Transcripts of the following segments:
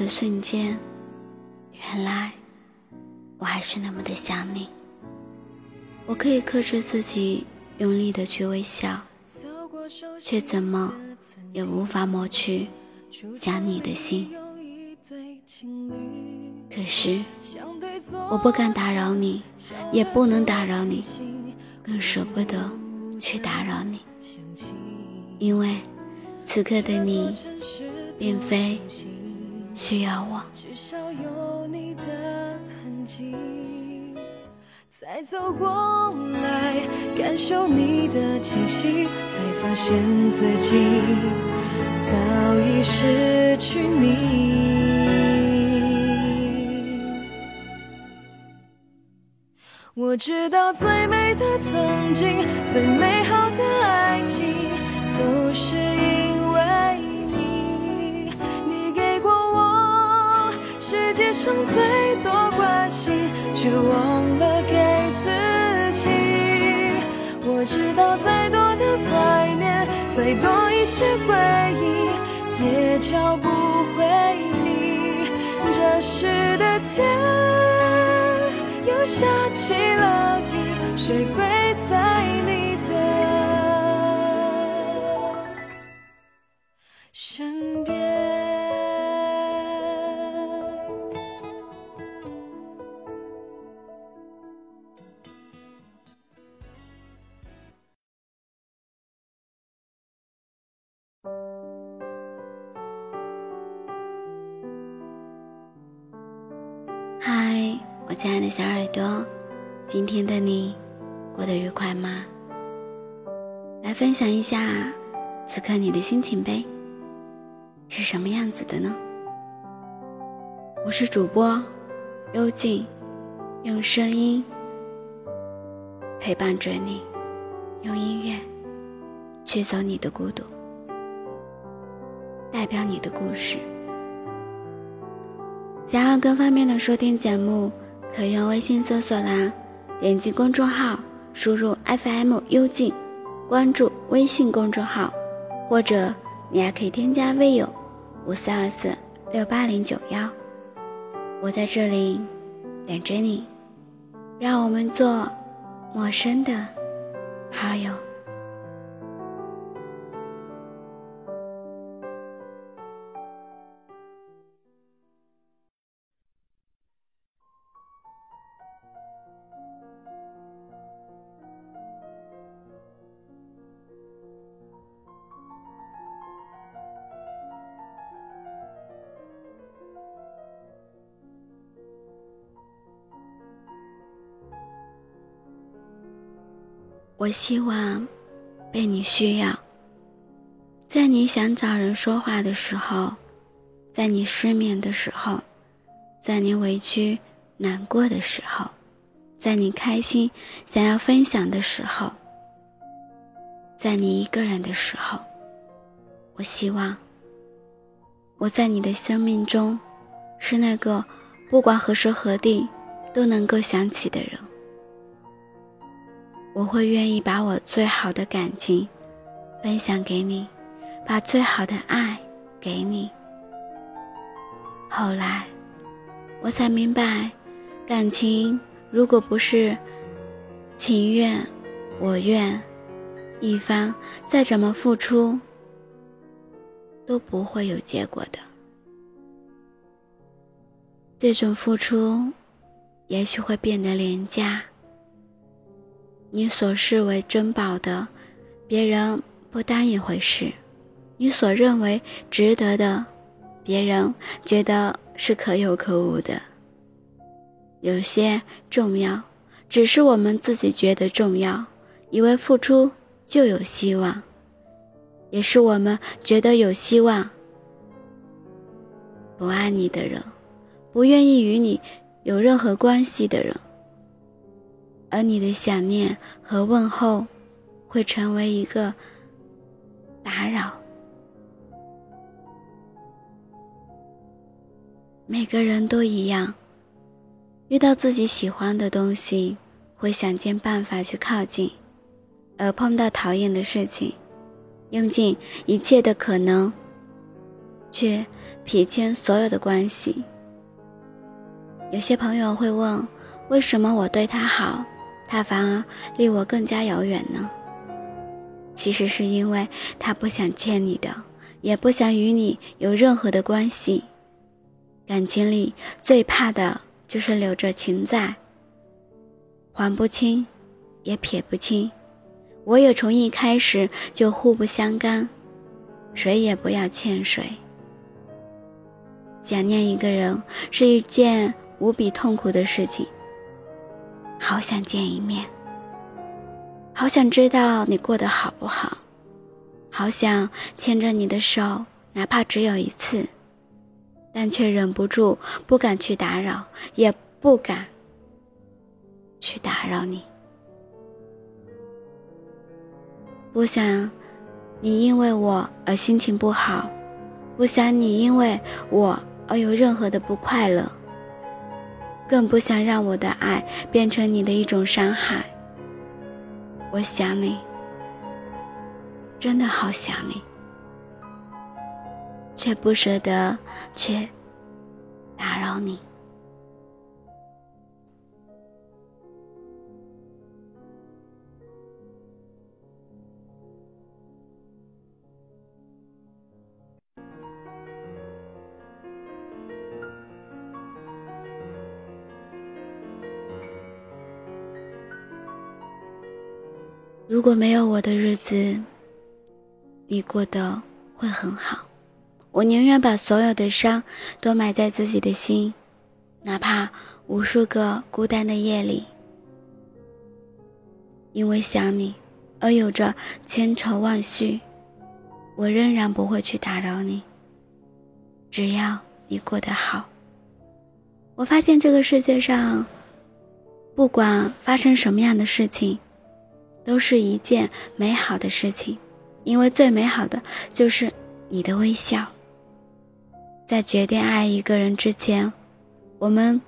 的瞬间，原来我还是那么的想你。我可以克制自己，用力的去微笑，却怎么也无法抹去想你的心。可是我不敢打扰你，也不能打扰你，更舍不得去打扰你，因为此刻的你。并非需要我。至少有你的痕迹，再走过来，感受你的气息，才发现自己早已失去你。我知道最美的曾经，最美好的爱情，都是。上最多关心，却忘了给自己。我知道再多的怀念，再多一些回忆，也找不回你。这时的天又下起了雨，谁会在亲爱的小耳朵，今天的你过得愉快吗？来分享一下此刻你的心情呗，是什么样子的呢？我是主播幽静，用声音陪伴着你，用音乐驱走你的孤独，代表你的故事。想要更方便的收听节目，可用微信搜索栏点击公众号，输入 FM 幽静，关注微信公众号，或者你还可以添加微友五四二四六八零九幺，我在这里等着你，让我们做陌生的好友。我希望被你需要，在你想找人说话的时候，在你失眠的时候，在你委屈难过的时候，在你开心想要分享的时候，在你一个人的时候，我希望我在你的生命中是那个不管何时何地都能够想起的人。我会愿意把我最好的感情分享给你，把最好的爱给你。后来，我才明白，感情如果不是情愿我愿，一方再怎么付出都不会有结果的。这种付出，也许会变得廉价。你所视为珍宝的，别人不当一回事；你所认为值得的，别人觉得是可有可无的，有些重要，只是我们自己觉得重要，以为付出就有希望，也是我们觉得有希望。不爱你的人，不愿意与你有任何关系的人，而你的想念和问候，会成为一个打扰。每个人都一样，遇到自己喜欢的东西，会想尽办法去靠近；而碰到讨厌的事情，用尽一切的可能，却撇清所有的关系。有些朋友会问：为什么我对他好，他反而离我更加遥远呢？其实是因为他不想欠你的，也不想与你有任何的关系。感情里最怕的就是留着情在，还不清，也撇不清，唯有从一开始就互不相干，谁也不要欠谁。想念一个人是一件无比痛苦的事情，好想见一面，好想知道你过得好不好，好想牵着你的手，哪怕只有一次。但却忍不住不敢去打扰，也不敢去打扰你。不想你因为我而心情不好，不想你因为我而有任何的不快乐，更不想让我的爱变成你的一种伤害。我想你，真的好想你。却不舍得，去打扰你。如果没有我的日子，你过得会很好。我宁愿把所有的伤都埋在自己的心，哪怕无数个孤单的夜里，因为想你而有着千愁万绪，我仍然不会去打扰你。只要你过得好，我发现这个世界上，不管发生什么样的事情，都是一件美好的事情，因为最美好的就是你的微笑。在决定爱一个人之前，我们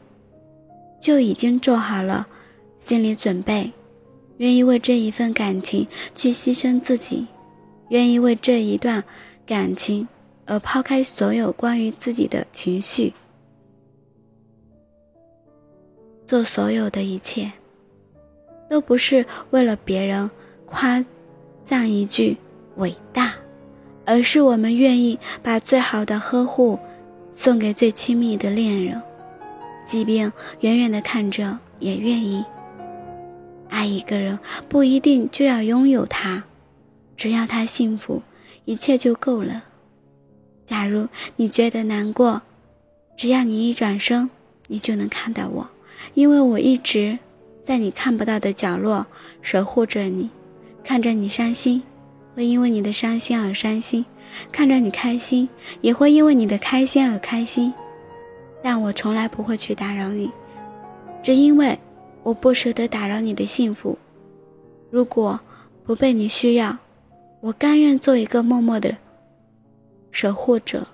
就已经做好了心理准备，愿意为这一份感情去牺牲自己，愿意为这一段感情而抛开所有关于自己的情绪，做所有的一切，都不是为了别人夸赞一句伟大，而是我们愿意把最好的呵护。送给最亲密的恋人，即便远远的看着，也愿意。爱一个人不一定就要拥有他，只要他幸福，一切就够了。假如你觉得难过，只要你一转身，你就能看到我，因为我一直在你看不到的角落守护着你，看着你伤心。会因为你的伤心而伤心，看着你开心，也会因为你的开心而开心。但我从来不会去打扰你，只因为我不舍得打扰你的幸福。如果不被你需要，我甘愿做一个默默的守护者。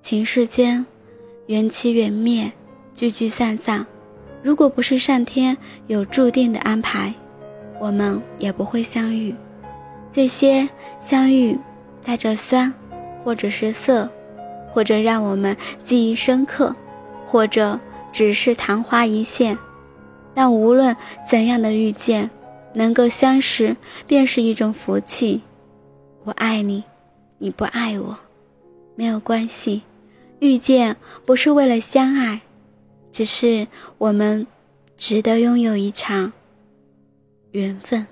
情世间，缘起缘灭，聚聚散散。如果不是上天有注定的安排，我们也不会相遇。这些相遇带着酸，或者是涩，或者让我们记忆深刻，或者只是昙花一现。但无论怎样的遇见，能够相识便是一种福气。我爱你，你不爱我，没有关系。遇见不是为了相爱。只是我们值得拥有一场缘分。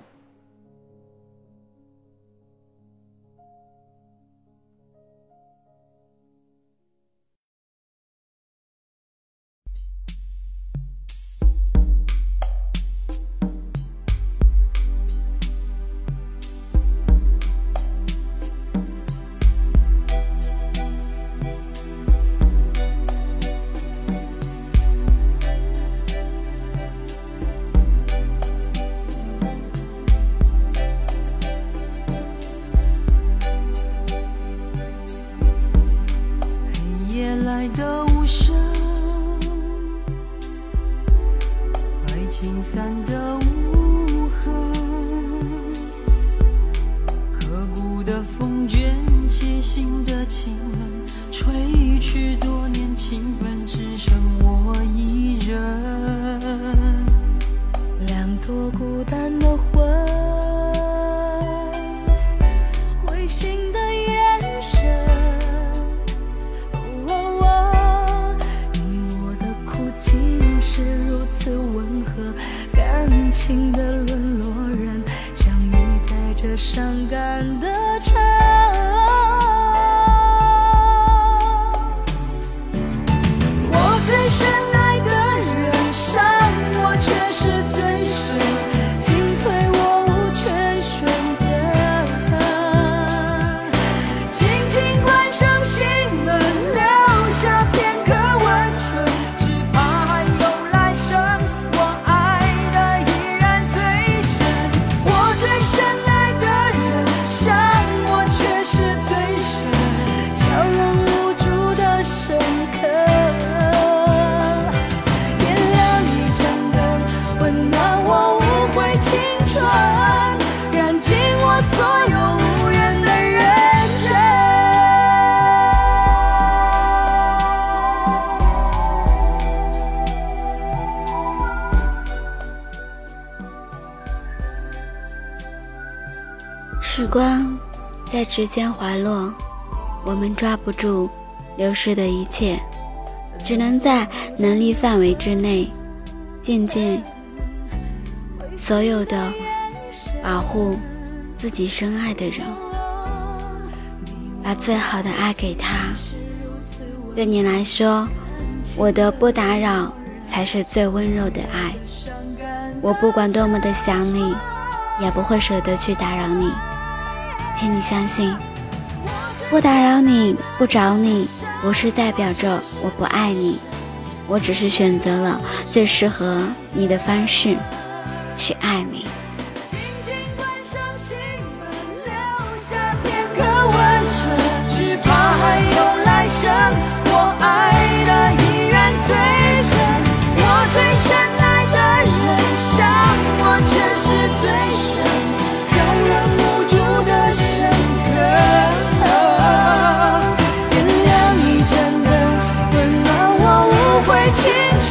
在指尖滑落，我们抓不住流逝的一切，只能在能力范围之内，渐渐所有的保护自己深爱的人，把最好的爱给他。对你来说，我的不打扰才是最温柔的爱。我不管多么的想你，也不会舍得去打扰你。请你相信，不打扰你，不找你，不是代表着我不爱你，我只是选择了最适合你的方式去爱你。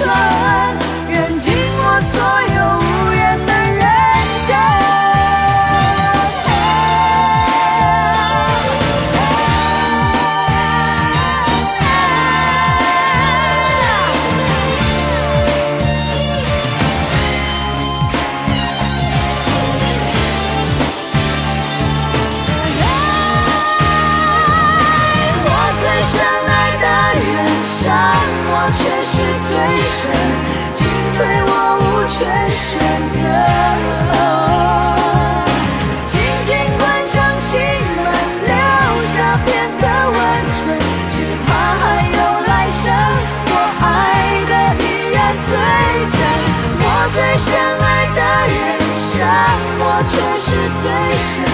ocean 神进退我无权选择静静关上情门留下片刻温存只怕还有来生。我爱的依然最真我最深爱的人伤我却是最深。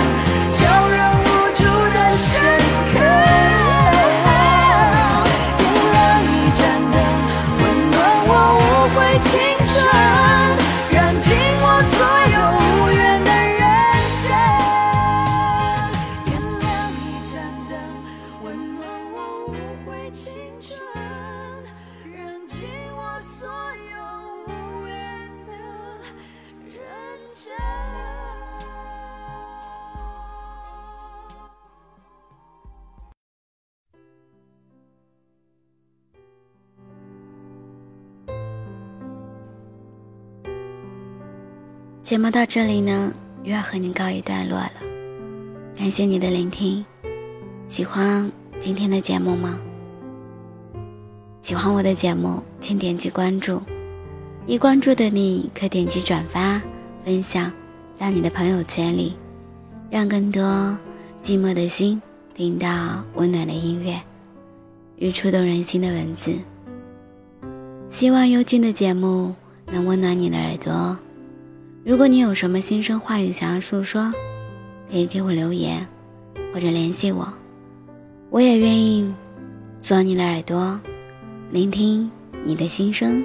节目到这里呢，又要和您告一段落了。感谢你的聆听，喜欢今天的节目吗？喜欢我的节目，请点击关注。已关注的你可点击转发、分享到你的朋友圈里，让更多寂寞的心听到温暖的音乐与触动人心的文字。希望幽静的节目能温暖你的耳朵。如果你有什么心声话语想要诉说，可以给我留言或者联系我，我也愿意做你的耳朵，聆听你的心声。